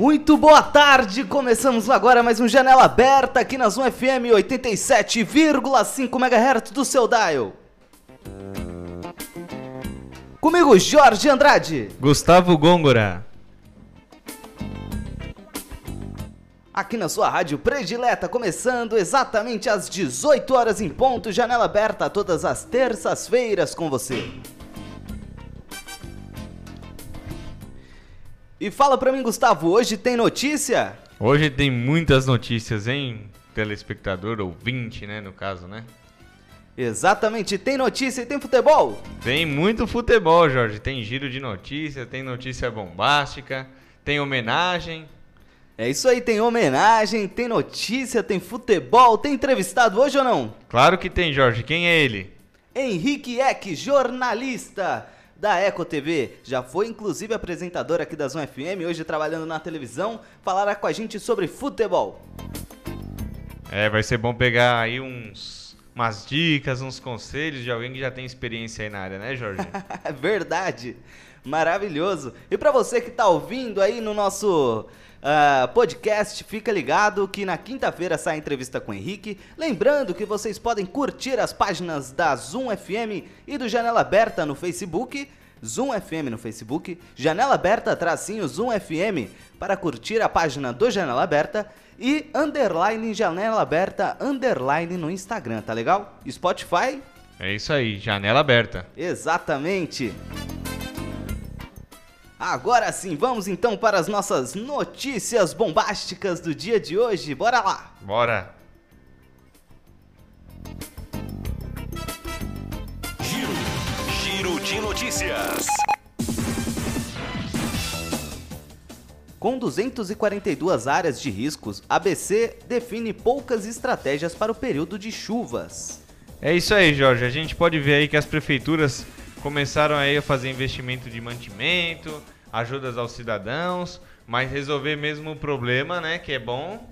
Muito boa tarde! Começamos agora mais um Janela Aberta aqui na Zoom FM 87,5 MHz do seu dial. Comigo, Jorge Andrade. Gustavo Gôngora. Aqui na sua rádio predileta, começando exatamente às 18 horas em ponto, Janela Aberta todas as terças-feiras com você. E fala pra mim, Gustavo, hoje tem notícia? Hoje tem muitas notícias, hein, telespectador, ouvinte, né, no caso, né? Exatamente, tem notícia e tem futebol? Tem muito futebol, Jorge. Tem giro de notícia, tem notícia bombástica, tem homenagem. É isso aí, tem homenagem, tem notícia, tem futebol, tem entrevistado hoje ou não? Claro que tem, Jorge. Quem é ele? Henrique Eck, jornalista da Eco TV. Já foi inclusive apresentador aqui da Zona FM, hoje trabalhando na televisão, falará com a gente sobre futebol. É, vai ser bom pegar aí uns umas dicas, uns conselhos de alguém que já tem experiência aí na área, né, Jorge? Verdade. Maravilhoso. E para você que tá ouvindo aí no nosso uh, podcast, fica ligado que na quinta-feira sai a entrevista com o Henrique. Lembrando que vocês podem curtir as páginas da Zoom FM e do Janela Aberta no Facebook. Zoom FM no Facebook, Janela Aberta tracinho Zoom FM para curtir a página do Janela Aberta e underline Janela Aberta underline no Instagram, tá legal? Spotify? É isso aí, Janela Aberta. Exatamente. Agora sim, vamos então para as nossas notícias bombásticas do dia de hoje. Bora lá! Bora! Giro, giro de notícias. Com 242 áreas de riscos, ABC define poucas estratégias para o período de chuvas. É isso aí, Jorge. A gente pode ver aí que as prefeituras começaram aí a fazer investimento de mantimento, ajudas aos cidadãos, mas resolver mesmo o problema, né, que é bom.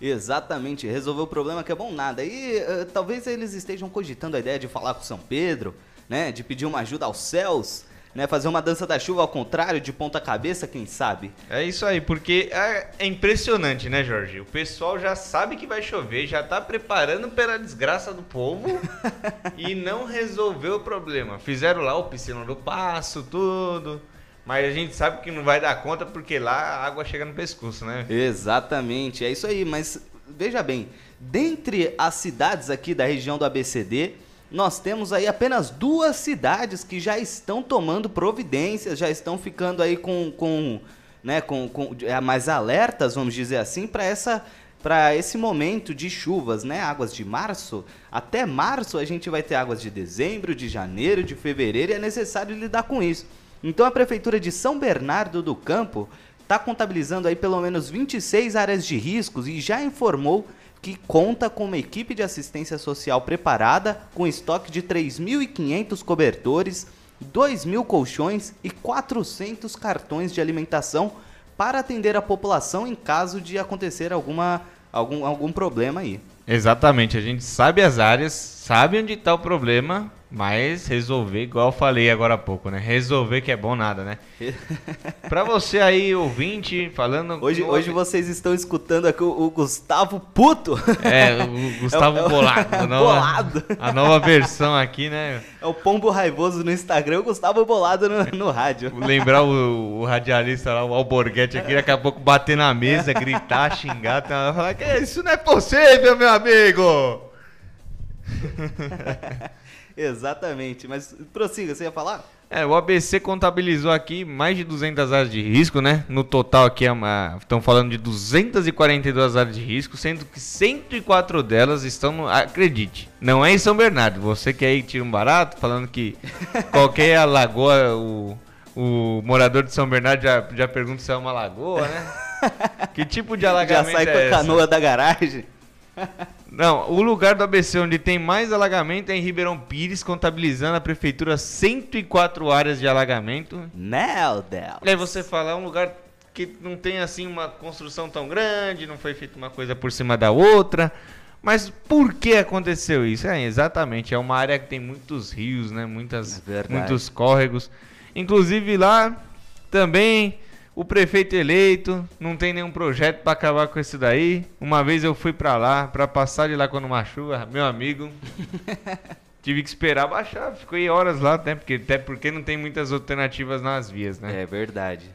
Exatamente, resolver o problema que é bom nada. E uh, talvez eles estejam cogitando a ideia de falar com São Pedro, né, de pedir uma ajuda aos céus, né, fazer uma dança da chuva ao contrário, de ponta cabeça, quem sabe. É isso aí, porque é, é impressionante, né, Jorge? O pessoal já sabe que vai chover, já tá preparando pela desgraça do povo e não resolveu o problema. Fizeram lá o piscina do passo, tudo. Mas a gente sabe que não vai dar conta porque lá a água chega no pescoço, né? Exatamente, é isso aí. Mas veja bem, dentre as cidades aqui da região do ABCD, nós temos aí apenas duas cidades que já estão tomando providências, já estão ficando aí com, com, né, com, com é, mais alertas, vamos dizer assim, para essa para esse momento de chuvas, né? Águas de março. Até março a gente vai ter águas de dezembro, de janeiro, de fevereiro e é necessário lidar com isso. Então a prefeitura de São Bernardo do Campo está contabilizando aí pelo menos 26 áreas de riscos e já informou que conta com uma equipe de assistência social preparada, com estoque de 3.500 cobertores, 2.000 colchões e 400 cartões de alimentação para atender a população em caso de acontecer alguma, algum, algum problema aí. Exatamente, a gente sabe as áreas, sabe onde está o problema, mas resolver, igual eu falei agora há pouco, né? Resolver que é bom nada, né? pra você aí, ouvinte, falando. Hoje, hoje vocês estão escutando aqui o, o Gustavo Puto. É, o Gustavo é, Bolado. A nova, bolado. A nova versão aqui, né? É o Pombo Raivoso no Instagram o Gustavo Bolado no, no rádio. Lembrar o, o, radialista lá, o Alborguete aqui, daqui a pouco bater na mesa, gritar, xingar, falar que isso não é possível, meu amigo! Exatamente, mas prossiga, você ia falar? É, o ABC contabilizou aqui mais de 200 áreas de risco, né? No total aqui é estão falando de 242 áreas de risco, sendo que 104 delas estão, no, acredite, não é em São Bernardo. Você que aí tira um barato falando que qualquer lagoa, o, o morador de São Bernardo já, já pergunta se é uma lagoa, né? Que tipo de alagamento já sai é com a canoa da garagem. Não, o lugar do ABC onde tem mais alagamento é em Ribeirão Pires, contabilizando a prefeitura 104 áreas de alagamento. Meu Deus. E aí você fala, é um lugar que não tem assim uma construção tão grande, não foi feita uma coisa por cima da outra. Mas por que aconteceu isso? É, exatamente, é uma área que tem muitos rios, né? Muitas, é muitos córregos. Inclusive lá também O prefeito eleito, não tem nenhum projeto pra acabar com isso daí. Uma vez eu fui pra lá, pra passar de lá quando uma chuva, meu amigo. tive que esperar baixar, fiquei horas lá, até porque, até porque não tem muitas alternativas nas vias, né? É verdade.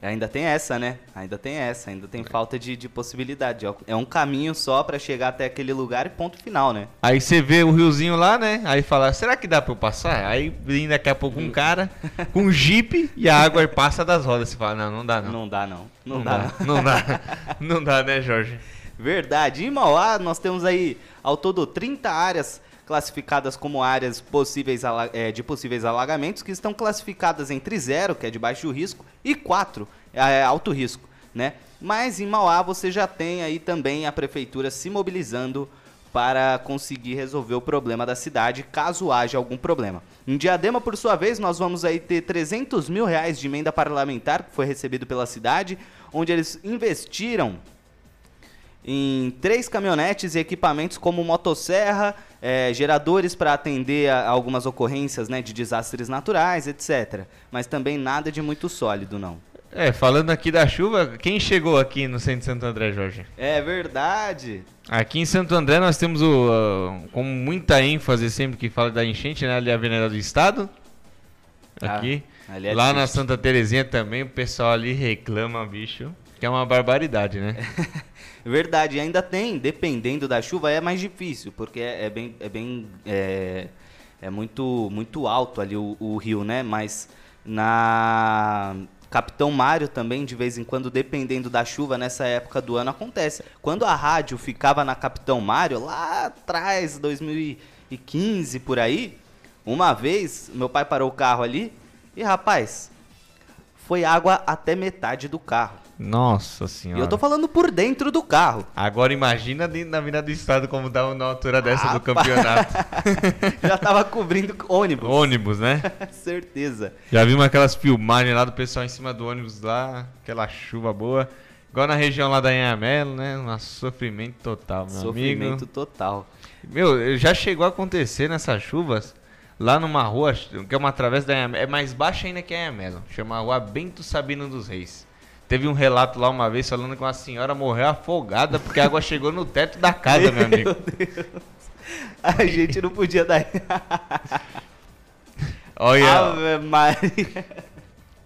Ainda tem essa, né? Ainda tem essa, ainda tem falta de, de possibilidade. É um caminho só pra chegar até aquele lugar e ponto final, né? Aí você vê o riozinho lá, né? Aí fala, será que dá pra eu passar? Aí vem daqui a pouco um cara com um jipe e a água passa das rodas. Você fala, não, não dá não. Não dá, não. Não, Não dá. dá, não dá. Não dá, né, Jorge? Verdade. Em Mauá, nós temos aí ao todo 30 áreas classificadas como áreas possíveis eh, de possíveis alagamentos, que estão classificadas entre zero, que é de baixo risco, e 4, é alto risco, né? Mas em Mauá você já tem aí também a prefeitura se mobilizando para conseguir resolver o problema da cidade, caso haja algum problema. Em Diadema, por sua vez, nós vamos aí ter 300 mil reais de emenda parlamentar que foi recebido pela cidade, onde eles investiram em três caminhonetes e equipamentos como motosserra, eh, geradores para atender a algumas ocorrências né, de desastres naturais, etc. Mas também nada de muito sólido, não. É, falando aqui da chuva, quem chegou aqui no centro de Santo André, Jorge? É verdade. Aqui em Santo André nós temos o, ah, com muita ênfase sempre que fala da enchente, né? Ali a Avenida do Estado. Aqui. Ah, é Lá na. Santa Terezinha também o pessoal ali reclama, bicho. Que é uma barbaridade, né? Verdade, ainda tem, dependendo da chuva, é mais difícil, porque é, é bem. É, bem é, é muito, muito alto ali o, o rio, né? Mas na Capitão Mário também, de vez em quando, dependendo da chuva, nessa época do ano, acontece. Quando a rádio ficava na Capitão Mário, lá atrás, 2015 por aí, uma vez, meu pai parou o carro ali e, rapaz, foi água até metade do carro. Nossa E senhora. eu tô falando por dentro do carro. Agora imagina da Avenida do Estado como dá na altura dessa do Rapaz. campeonato. Já tava cobrindo ônibus. ônibus, né? Certeza. Já vimos aquelas filmagens lá do pessoal em cima do ônibus lá, aquela chuva boa. Igual na região lá da Anhamelo, né? Um sofrimento total, meu Sofrimento amigo. total. Meu, já chegou a acontecer nessas chuvas, lá numa rua, que é uma travessa da é mais baixa ainda que a Anhamelo, chama a Rua Bento Sabino dos Reis. Teve um relato lá uma vez falando que uma senhora morreu afogada porque a água chegou no teto da casa, meu amigo. A gente não podia dar. Olha, Ave Maria.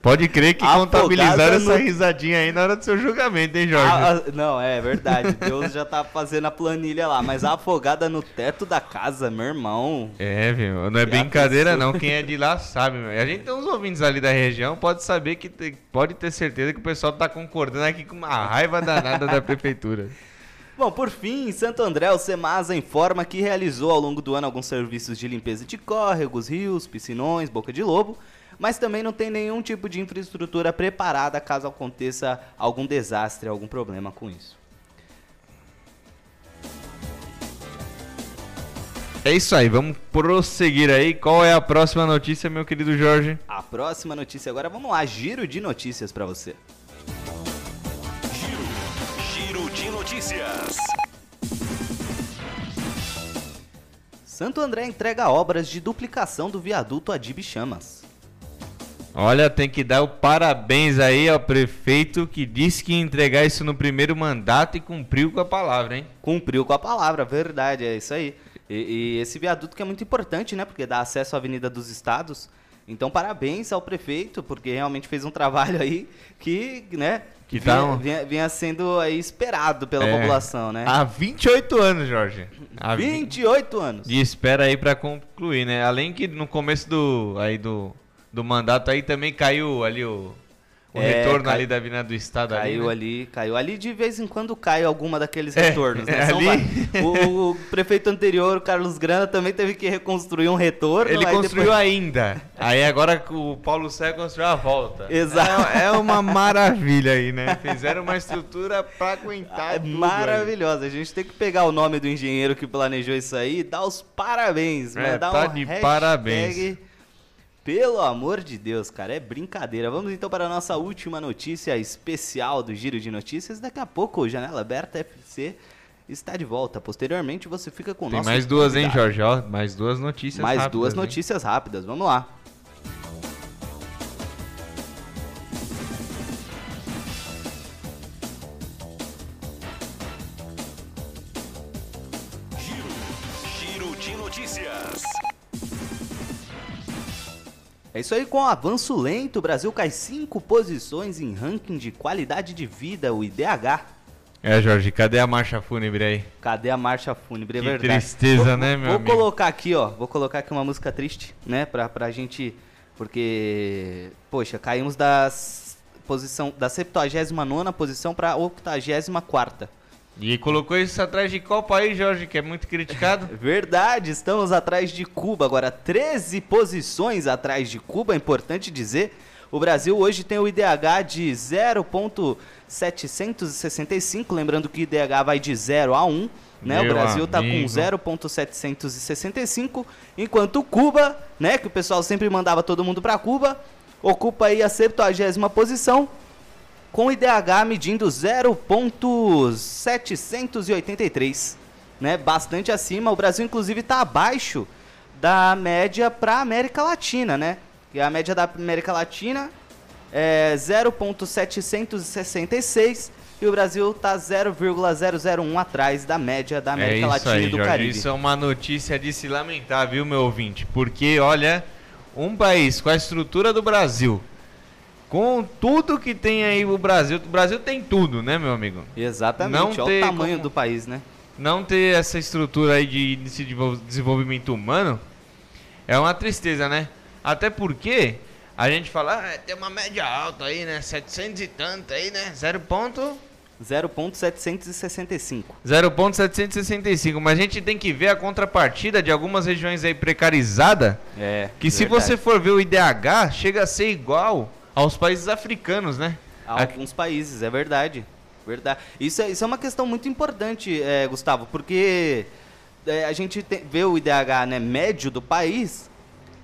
Pode crer que Afogada contabilizaram no- essa risadinha aí na hora do seu julgamento, hein, Jorge? A- a- não, é verdade. Deus já tá fazendo a planilha lá. Mas a afogada no teto da casa, meu irmão. É, viu? Não é brincadeira não, quem é de lá sabe, meu. E a gente tem uns ouvintes ali da região, pode saber que tem- pode ter certeza que o pessoal tá concordando aqui com uma raiva danada da prefeitura. Bom, por fim, em Santo André, o Semasa informa que realizou ao longo do ano alguns serviços de limpeza de córregos, rios, piscinões, boca de lobo, mas também não tem nenhum tipo de infraestrutura preparada caso aconteça algum desastre, algum problema com isso. É isso aí, vamos prosseguir aí. Qual é a próxima notícia, meu querido Jorge? A próxima notícia agora, vamos lá, giro de notícias pra você. Giro. Giro de notícias. Santo André entrega obras de duplicação do viaduto Adib Chamas. Olha, tem que dar o parabéns aí ao prefeito que disse que ia entregar isso no primeiro mandato e cumpriu com a palavra, hein? Cumpriu com a palavra, verdade, é isso aí. E, e esse viaduto que é muito importante, né? Porque dá acesso à Avenida dos Estados. Então, parabéns ao prefeito, porque realmente fez um trabalho aí que, né? Que vinha, tá um- vinha, vinha sendo aí esperado pela É. população, né? Há 28 anos, Jorge. Há 28 anos. de espera aí pra concluir, né? Além que no começo do aí do, do mandato aí também caiu ali o, o É, retorno cai- ali da Avenida do Estado Caiu ali, né? ali, caiu ali. De vez em quando cai alguma daqueles É, retornos, né? São ali- O, o prefeito anterior, o Carlos Grana, também teve que reconstruir um retorno. Ele construiu depois- ainda. Aí agora o Paulo Sé construiu a volta. Exato. É, é uma maravilha aí, né? Fizeram uma estrutura pra aguentar É maravilhosa. A gente tem que pegar o nome do engenheiro que planejou isso aí e dar os parabéns. É, tá um de parabéns. Pelo amor de Deus, cara, é brincadeira. Vamos então para a nossa última notícia especial do Giro de Notícias. Daqui a pouco, Janela Aberta FC está de volta. Posteriormente, você fica com Tem nosso mais duas, hein, Jorge? Ó, mais duas notícias mais rápidas. Mais duas notícias hein? rápidas. Vamos lá. Giro, Giro de Notícias. É isso aí, com o avanço lento, o Brasil cai cinco posições em ranking de qualidade de vida, o IDH. É, Jorge, cadê a marcha fúnebre aí? Cadê a marcha fúnebre? É Que verdade. tristeza, Vou- né, meu Vou amigo? colocar aqui, ó. Vou colocar aqui uma música triste, né? Pra, pra gente. Porque. Poxa, caímos das. Posição, da 79 posição pra 84. E colocou isso atrás de qual país, Jorge, que é muito criticado? Verdade, estamos atrás de Cuba. Agora, 13 posições atrás de Cuba, é importante dizer. O Brasil hoje tem o IDH de 0,765. Lembrando que o IDH vai de 0 a 1. Né? O Meu Brasil está com amigo. 0,765, enquanto Cuba, né, que o pessoal sempre mandava todo mundo para Cuba, ocupa aí a 70 posição, com o IDH medindo 0.783, né? Bastante acima. O Brasil inclusive está abaixo da média para América Latina, né? E a média da América Latina é 0.766 e o Brasil tá 0,001 atrás da média da América é Latina aí, e do Jorge. Caribe. Isso é uma notícia de se lamentar, viu, meu ouvinte? Porque, olha, um país com a estrutura do Brasil, com tudo que tem aí o Brasil, o Brasil tem tudo, né, meu amigo? Exatamente, Não olha o ter tamanho como- do país, né? Não ter essa estrutura aí de de desenvol- desenvolvimento humano é uma tristeza, né? Até porque a gente fala, ah, tem uma média alta aí, né? 700 e tanto aí, né? 0 ponto... 0.765. 0.765, mas a gente tem que ver a contrapartida de algumas regiões aí precarizadas, É. que se verdade. você for ver o IDH, chega a ser igual aos países africanos, né? Aqui- alguns países, é verdade. Verdade. Isso é, isso é uma questão muito importante, é, Gustavo, porque é, a gente tem- vê o IDH né, médio do país,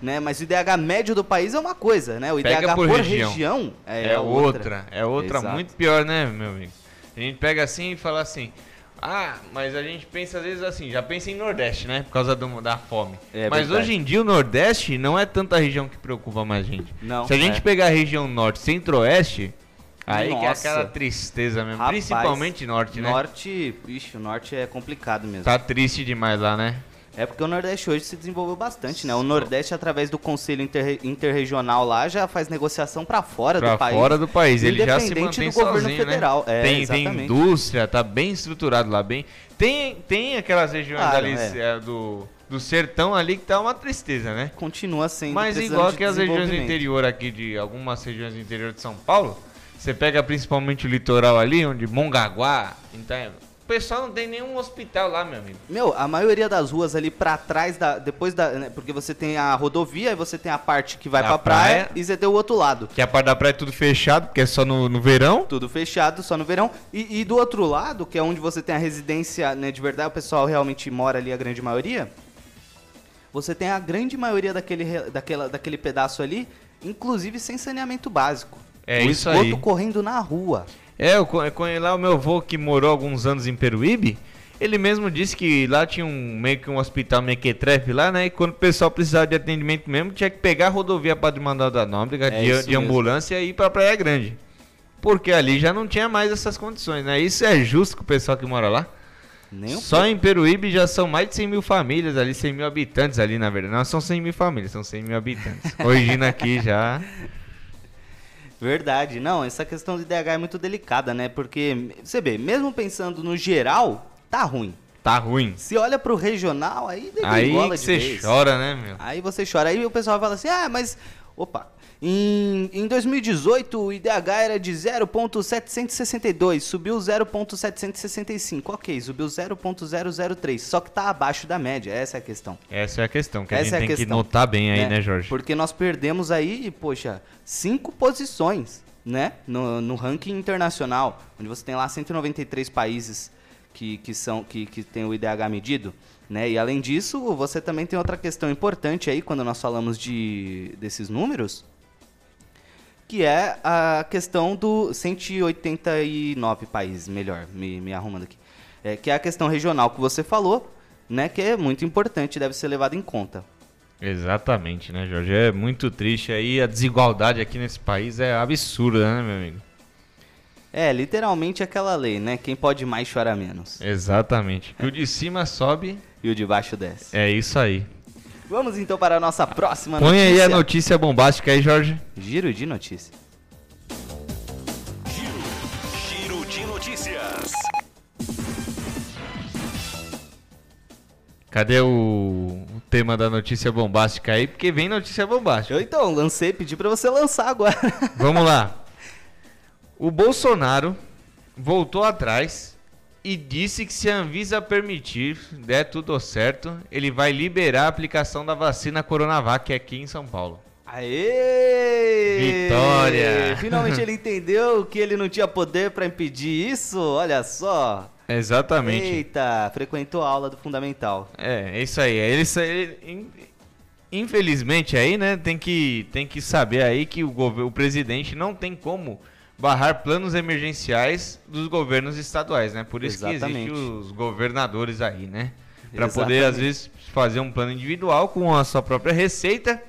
né? Mas o IDH médio do país é uma coisa, né? O Pega IDH por por, região. região, é, É, outra, é outra Exato. muito pior, né, meu amigo? A gente pega assim e fala assim, ah, mas a gente pensa às vezes assim, já pensa em Nordeste, né? Por causa do- da fome. É mas verdade. hoje em dia o Nordeste não é tanta região que preocupa mais a gente. Não, Se a gente é. pegar a região Norte, Centro-Oeste, aí que é Nossa. aquela tristeza mesmo. Rapaz, Principalmente Norte, né? Norte, ixi, o norte é complicado mesmo. Tá triste demais lá, né? É porque o Nordeste hoje se desenvolveu bastante, né? O Nordeste, através do Conselho Interre- Interregional lá, já faz negociação pra fora Pra do país. fora do país. Ele já se mantém do governo sozinho, federal. né? É, tem, tem indústria, tá bem estruturado lá, bem. Tem, tem aquelas regiões Claro, ali é. é, do, do sertão ali que tá uma tristeza, né? Continua sendo Mas igual que as regiões do interior aqui, de algumas regiões do interior de São Paulo, você pega principalmente o litoral ali, onde Mongaguá, então, o pessoal não tem nenhum hospital lá, meu amigo. Meu, a maioria das ruas ali pra trás da. Depois da. né, porque você tem a rodovia e você tem a parte que vai Da pra praia, praia. e você tem o outro lado. Que a parte da praia é tudo fechado, porque é só no, no verão. Tudo fechado, só no verão. E, e do outro lado, que é onde você tem a residência, né, de verdade, o pessoal realmente mora ali, a grande maioria. Você tem a grande maioria daquele, daquela, daquele pedaço ali, inclusive sem saneamento básico. É o isso esgoto aí. correndo na rua. É, eu co- eu conhe- lá o meu avô que morou alguns anos em Peruíbe, ele mesmo disse que lá tinha um meio que um hospital mequetrefe lá, né? E quando o pessoal precisava de atendimento mesmo, tinha que pegar a rodovia Padre Mandal da Nóbrega É de, de ambulância e ir pra Praia Grande. Porque ali já não tinha mais essas condições, né? Isso é justo com o pessoal que mora lá. Nem um Só em Peruíbe já são mais de 100 mil famílias ali, 100 mil habitantes ali, na verdade. Não são 100 mil famílias, são 100 mil habitantes. Corrigindo aqui já. Verdade. Não, essa questão do IDH é muito delicada, né? Porque, você vê, mesmo pensando no geral, tá ruim. Tá ruim. Se olha pro regional, aí Aí degringola que de você vez. chora, né, meu? Aí você chora. Aí o pessoal fala assim, ah, mas... Opa. Em, em 2018, o IDH era de 0.762, subiu 0.765. Ok, subiu 0.003, só que tá abaixo da média, essa é a questão. Essa é a questão que a Essa gente é a tem que questão. notar bem aí, né, Jorge? Porque nós perdemos aí, poxa, cinco posições, né? No, no ranking internacional, onde você tem lá 193 países que, que são que, que tem o IDH medido, né? E além disso, você também tem outra questão importante aí quando nós falamos de desses números, que é a questão do 189 países, melhor, me, me arrumando aqui. É, que é a questão regional que você falou, né? Que é muito importante, deve ser levado em conta. Exatamente, né, Jorge? É muito triste aí. A desigualdade aqui nesse país é absurda, né, meu amigo? É, literalmente aquela lei, né? Quem pode mais chora menos. Exatamente. Que o de cima sobe e o de baixo desce. É isso aí. Vamos então para a nossa próxima Põe notícia. aí a notícia bombástica aí, Jorge. Giro de notícia. Giro de notícias. Cadê o, o tema da notícia bombástica aí? Porque vem notícia bombástica. Eu então lancei, pedi para você lançar agora. Vamos lá. O Bolsonaro voltou atrás e disse que se a Anvisa permitir, der tudo certo, ele vai liberar a aplicação da vacina Coronavac aqui em São Paulo. Aê! Vitória! Finalmente ele entendeu que ele não tinha poder para impedir isso. Olha só. Exatamente. Eita, frequentou a aula do fundamental. É, é isso aí. Ele, sa- ele- in- infelizmente aí, né, tem que, tem que saber aí que o, o presidente não tem como barrar planos emergenciais dos governos estaduais, né? Por isso Exatamente. que existem os governadores aí, né? Para poder às vezes fazer um plano individual com a sua própria receita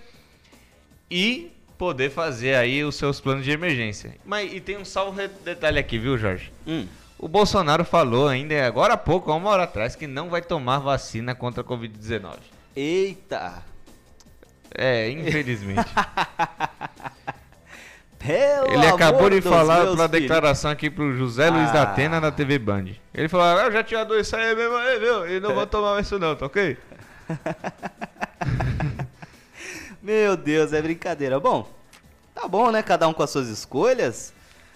e poder fazer aí os seus planos de emergência. Mas e tem um salvo detalhe aqui, viu, Jorge? Hum. O Bolsonaro falou ainda agora há pouco, há uma hora atrás, que não vai tomar vacina contra a Covid-19. Eita. É, infelizmente. Pelo Ele acabou de falar filhos. declaração aqui pro José Luiz da Ah. Atena na TV Band. Ele falou: "Ah, Eu já tinha dois isso aí mesmo aí, viu? E não vou tomar isso não, tá ok? Meu Deus, é brincadeira. Bom, tá bom, né? Cada um com as suas escolhas.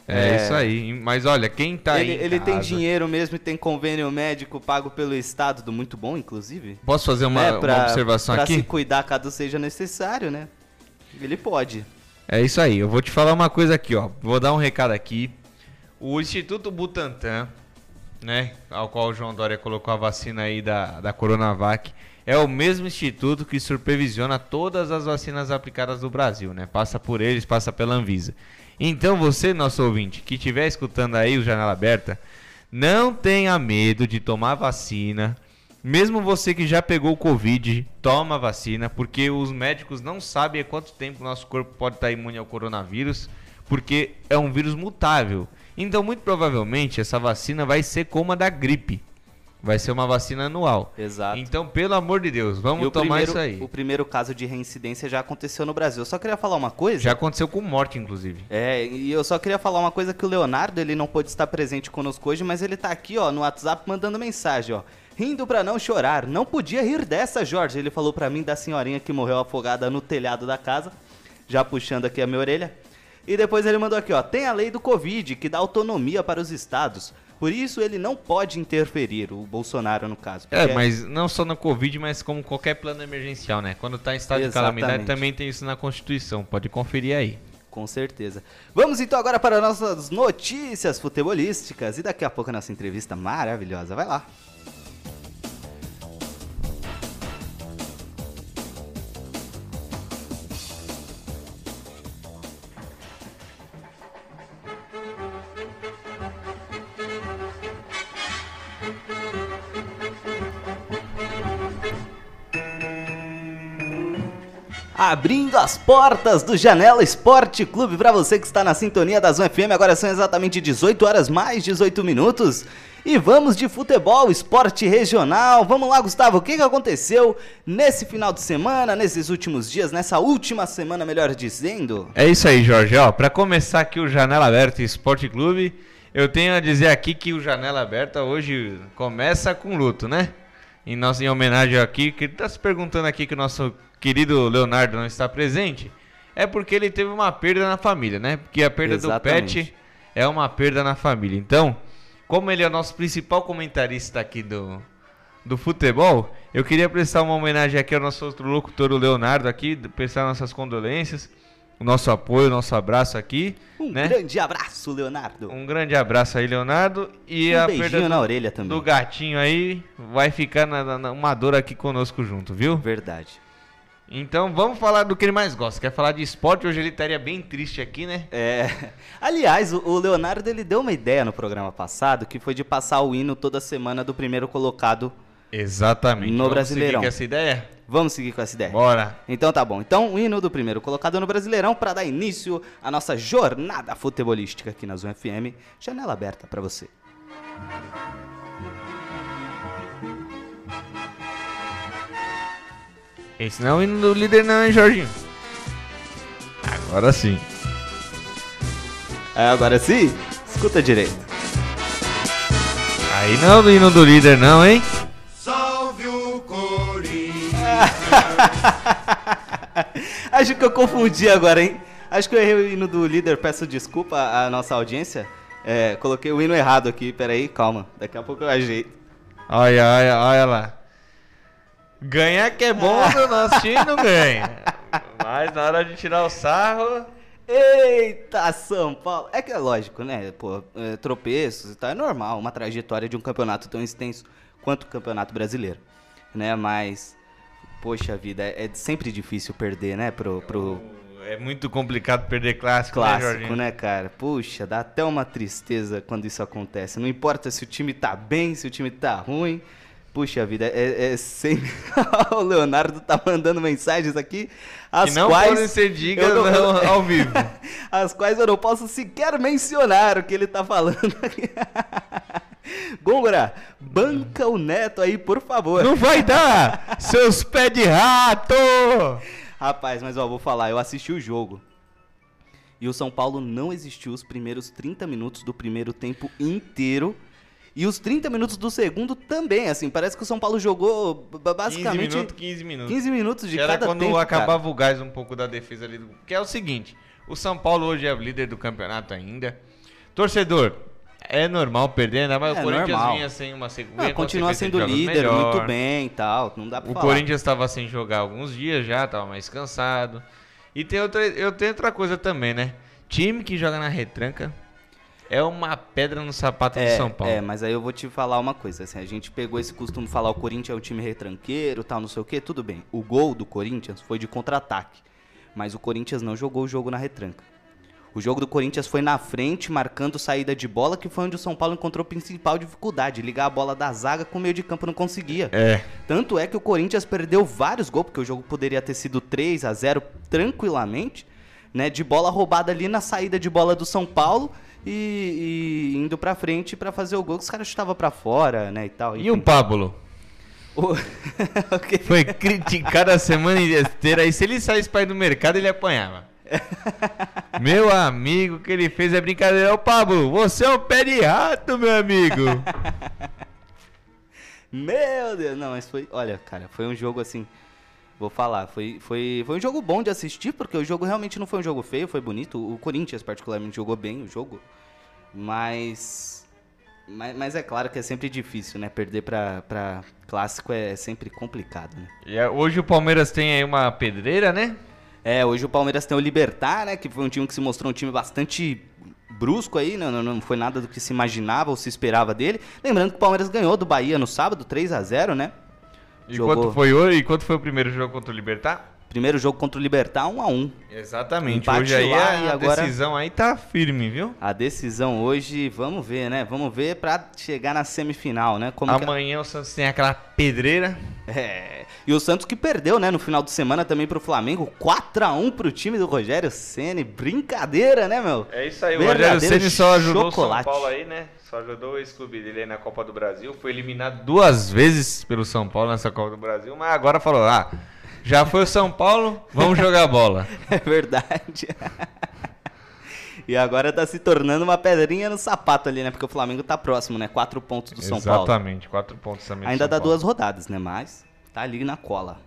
É, É. isso aí. Mas olha, quem tá ele aí. ele tem casa- dinheiro mesmo e tem convênio médico pago pelo Estado, do muito bom, inclusive. Posso fazer uma, É, uma observação pra aqui? se cuidar caso seja necessário, né? Ele pode. É isso aí, eu vou te falar uma coisa aqui, ó. Vou dar um recado aqui. O Instituto Butantan, né, ao qual o João Dória colocou a vacina aí da, da Coronavac, é o mesmo instituto que supervisiona todas as vacinas aplicadas no Brasil, né? Passa por eles, passa pela Anvisa. Então você, nosso ouvinte, que estiver escutando aí o Janela Aberta, não tenha medo de tomar vacina. Mesmo você que já pegou o Covid, toma vacina, porque os médicos não sabem há quanto tempo o nosso corpo pode estar imune ao coronavírus, porque é um vírus mutável. Então, muito provavelmente, essa vacina vai ser como a da gripe. Vai ser uma vacina anual. Exato. Então, pelo amor de Deus, vamos tomar primeiro, isso aí. O primeiro caso de reincidência já aconteceu no Brasil. Eu só queria falar uma coisa. Já aconteceu com morte, inclusive. É, e eu só queria falar uma coisa que o Leonardo, ele não pôde estar presente conosco hoje, mas ele tá aqui, ó, no WhatsApp mandando mensagem, ó. Rindo pra não chorar. Não podia rir dessa, Jorge. Ele falou pra mim da senhorinha que morreu afogada no telhado da casa, já puxando aqui a minha orelha. E depois ele mandou aqui, ó, tem a lei do Covid que dá autonomia para os estados. Por isso ele não pode interferir, o Bolsonaro no caso. É, porque- mas não só no Covid, mas como qualquer plano emergencial, né? Quando tá em estado de Exatamente. calamidade, também tem isso na Constituição. Pode conferir aí. Com certeza. Vamos então agora para nossas notícias futebolísticas e daqui a pouco a nossa entrevista maravilhosa. Vai lá. Abrindo as portas do Janela Esporte Clube para você que está na sintonia da Zona FM. Agora são exatamente 18 horas mais 18 minutos. E vamos de futebol, esporte regional. Vamos lá, Gustavo. O que, que aconteceu nesse final de semana, nesses últimos dias, nessa última semana, melhor dizendo? É isso aí, Jorge. Para começar aqui o Janela Aberta Esporte Clube, eu tenho a dizer aqui que o Janela Aberta hoje começa com luto, né? Em, nossa, em homenagem aqui, que ele tá se perguntando aqui que o nosso querido Leonardo não está presente, é porque ele teve uma perda na família, né? Porque a perda do Exatamente. pet é uma perda na família. Então, como ele é o nosso principal comentarista aqui do, do futebol, eu queria prestar uma homenagem aqui ao nosso outro locutor, o Leonardo, aqui, prestar nossas condolências, o nosso apoio, o nosso abraço aqui, Um né? grande abraço, Leonardo. Um grande abraço aí, Leonardo. E Um a beijinho perda na do, orelha também. do gatinho aí vai ficar na, na- uma dor aqui conosco junto, viu? Verdade. Então vamos falar do que ele mais gosta. Quer falar de esporte? Hoje ele estaria bem triste aqui, né? É. Aliás, o- o Leonardo ele deu uma ideia no programa passado que foi de passar o hino toda semana do primeiro colocado. Exatamente. No Vamos Brasileirão. seguir com essa ideia? Vamos seguir com essa ideia. Bora. Então tá bom. Então, o hino do primeiro colocado no Brasileirão para dar início à nossa jornada futebolística aqui na Zona FM. Janela aberta para você. Esse não é o hino do líder não, hein, Jorginho? Agora sim. É, agora sim, escuta direito. Aí não é o hino do líder não, hein? Acho que eu confundi agora, hein? Acho que eu errei o hino do líder, peço desculpa à nossa audiência. É, coloquei o hino errado aqui, peraí, calma. Daqui a pouco eu ajeito. Olha, olha, olha lá. Ganhar que é bom, o nosso time não ganha. Mas na hora de tirar o sarro... Eita, São Paulo! É que é lógico, né? Pô, é, tropeços e tal, é normal, uma trajetória de um campeonato tão extenso quanto o campeonato brasileiro, né? Mas, poxa vida, é, é sempre difícil perder, né? Pro, pro É muito complicado perder clássico, né, clássico, Jorginho? né, cara? Puxa, dá até uma tristeza quando isso acontece. Não importa se o time tá bem, se o time tá ruim. Puxa vida, é, é sempre. o Leonardo tá mandando mensagens aqui, as Que não quais podem ser digas não- não- ao vivo. as quais eu não posso sequer mencionar o que ele tá falando aqui. Gôngora, banca o Neto aí, por favor. Não vai dar! Seus pés de rato! Rapaz, mas ó, vou falar, eu assisti o jogo. E o São Paulo não existiu os primeiros 30 minutos do primeiro tempo inteiro. E os 30 minutos do segundo também, assim, parece que o São Paulo jogou b- 15 basicamente minutos, 15 minutos. 15 minutos de Que era cada quando tempo, acabava cara. o gás um pouco da defesa ali. Do... Que é o seguinte: o São Paulo hoje é o líder do campeonato ainda. Torcedor, é normal perder, né? Mas É o Corinthians normal. vinha sem uma sequência. Não, continua sendo líder, muito bem e tal, não dá pra O falar. Corinthians estava sem jogar alguns dias já, estava mais cansado. E tem outra, eu tenho outra coisa também, né? Time que joga na retranca é uma pedra no sapato do É, São Paulo. é, mas aí eu vou te falar uma coisa, assim, a gente pegou esse costume de falar o Corinthians é um time retranqueiro, tal, não sei o que, tudo bem. O gol do Corinthians foi de contra-ataque, mas o Corinthians não jogou o jogo na retranca. O jogo do Corinthians foi na frente, marcando saída de bola, que foi onde o São Paulo encontrou a principal dificuldade, ligar a bola da zaga com o meio de campo não conseguia. É. Tanto é que o Corinthians perdeu vários gols, porque o jogo poderia ter sido 3 a 0 tranquilamente, né? De bola roubada ali na saída de bola do São Paulo e, e indo pra frente pra fazer o gol, que os caras chutavam pra fora, né? E tal. E o Pablo? o... o quê? Foi criticado a semana inteira. E se ele saísse pra ir no mercado, ele apanhava. meu amigo, o que ele fez é brincadeira. Ô Pablo, você é um pé de rato, meu amigo. Meu Deus, não, mas foi. Olha, cara, foi um jogo assim. Vou falar, foi, foi, foi um jogo bom de assistir, porque o jogo realmente não foi um jogo feio, foi bonito. O Corinthians, particularmente, jogou bem o jogo. Mas. Mas, mas é claro que é sempre difícil, né? Perder pra, pra clássico é sempre complicado, né? E é, hoje o Palmeiras tem aí uma pedreira, né? É, hoje o Palmeiras tem o Libertar, né? Que foi um time que se mostrou um time bastante brusco aí, né, não, não, não foi nada do que se imaginava ou se esperava dele. Lembrando que o Palmeiras ganhou do Bahia no sábado, 3 a 0 né? E Jogou. quanto foi hoje? E quanto foi o primeiro jogo contra o Libertar? Primeiro jogo contra o Libertar, 1 a 1 Exatamente. Empate hoje aí a, a agora- decisão aí tá firme, viu? A decisão hoje, vamos ver, né? Vamos ver pra chegar na semifinal, né? Como que- Amanhã o Santos tem aquela pedreira. É. E o Santos que perdeu, né, no final de semana também pro Flamengo, 4 a 1 pro time do Rogério Ceni, brincadeira, né, meu? É isso aí, o Rogério Ceni só ajudou chocolate. o São Paulo aí, né? Só ajudou esse clube dele aí na Copa do Brasil. Foi eliminado duas vezes pelo São Paulo nessa Copa do Brasil, mas agora falou: ah, já foi o São Paulo, vamos jogar bola. É verdade. e agora tá se tornando uma pedrinha no sapato ali, né? Porque o Flamengo tá próximo, né? Quatro pontos do São Paulo. Exatamente, quatro pontos também. Ainda dá Paulo. duas rodadas, né? Mas tá ali na cola.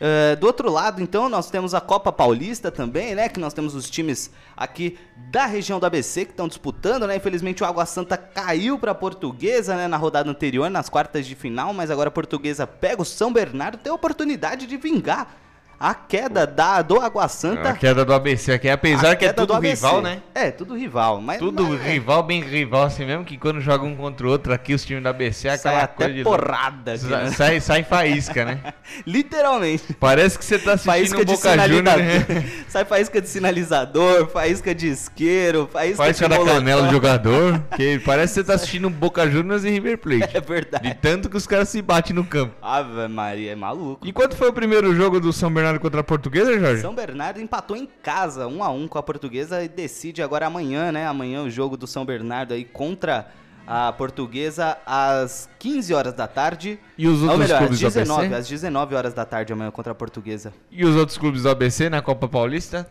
É, do outro lado, então, nós temos a Copa Paulista também, né? Que nós temos os times aqui da região do ABC que estão disputando, né? Infelizmente o Água Santa caiu para Portuguesa, né? Na rodada anterior, nas quartas de final, mas agora a Portuguesa pega o São Bernardo, tem a oportunidade de vingar a queda da, do Água Santa. A queda do ABC aqui, apesar que é tudo rival, né? É, tudo rival. Mas, Tudo mas, é, rival, bem rival assim mesmo, que quando joga um contra o outro aqui, os times da ABC é sai aquela até coisa de... porrada. aqui, Sai, né? sai, sai faísca, né? Literalmente. Parece que você tá assistindo Faísca um de Boca Juniors, né? Sai faísca de sinalizador, faísca de isqueiro, faísca, Faz de molotov. canela do jogador, que parece que você tá assistindo um Boca Juniors e River Plate. É verdade. De tanto que os caras se batem no campo. Ave Maria, é maluco. E quanto foi o primeiro jogo do São Bernardo contra a Portuguesa, Jorge? São Bernardo empatou em casa, 1 a 1 com a Portuguesa e decide agora amanhã, né? Amanhã o jogo do São Bernardo aí contra a portuguesa às 15 horas da tarde. E os Ou outros melhor, às clubes do 19, ABC? às 19 horas da tarde amanhã contra a portuguesa. E os outros clubes do ABC na Copa Paulista?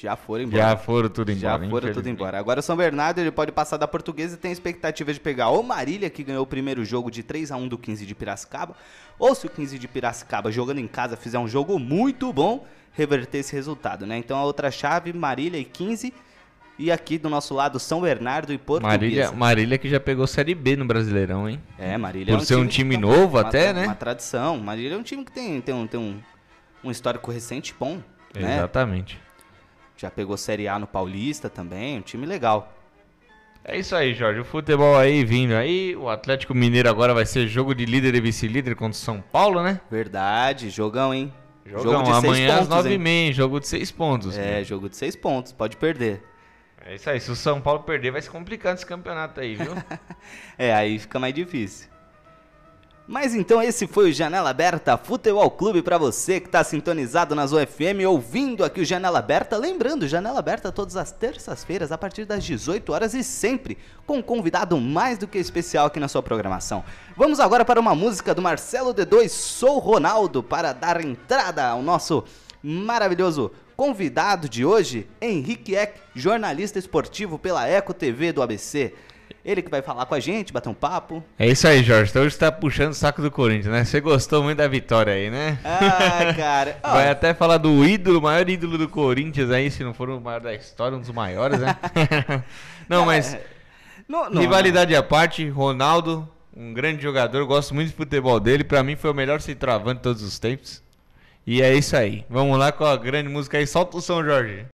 Já foram embora. Já foram tudo Já embora. foram tudo embora. Agora o São Bernardo ele pode passar da portuguesa e tem expectativa de pegar ou Marília, que ganhou o primeiro jogo de 3 a 1 do 15 de Piracicaba, ou se o 15 de Piracicaba jogando em casa fizer um jogo muito bom, reverter esse resultado, né? Então a outra chave, Marília e 15, e aqui do nosso lado São Bernardo e Portuguesa. Marília, Marília que já pegou Série B no Brasileirão, hein? É, Marília Por é ser um que time tem novo uma até, tra- né? Uma tradição. Marília é um time que tem, tem, um, tem um, um histórico recente bom, né? Já pegou Série A no Paulista também, um time legal. É isso aí, Jorge. O futebol aí vindo aí. O Atlético Mineiro agora vai ser jogo de líder e vice-líder contra o São Paulo, né? Verdade, jogão, hein? Jogão, de seis amanhã às pontos, hein? 9h30, jogo de 6 pontos. É, jogo de seis pontos, pode perder. É isso aí. Se o São Paulo perder, vai se complicar esse campeonato aí, viu? É, aí fica mais difícil. Mas então esse foi o Janela Aberta Futebol Clube pra você que tá sintonizado na Zoe FM ouvindo aqui o Janela Aberta. Lembrando, Janela Aberta todas as terças-feiras a partir das 18 horas e sempre com um convidado mais do que especial aqui na sua programação. Vamos agora para uma música do Marcelo D2 Sou Ronaldo para dar entrada ao nosso maravilhoso convidado de hoje, Henrique Eck, jornalista esportivo pela Eco TV do ABC. Ele que vai falar com a gente, bater um papo. é isso aí, Jorge. Então hoje você tá puxando o saco do Corinthians, né? Você gostou muito da vitória aí, né? Ah, cara. Ó, Vai até falar do ídolo, o maior ídolo do Corinthians aí, se não for o maior da história, um dos maiores, né? não, mas não- não- rivalidade à parte, Ronaldo, um grande jogador, gosto muito de futebol dele, pra mim foi o melhor centroavante de todos os tempos. E é isso aí. Vamos lá com a grande música aí, solta o som, Jorge.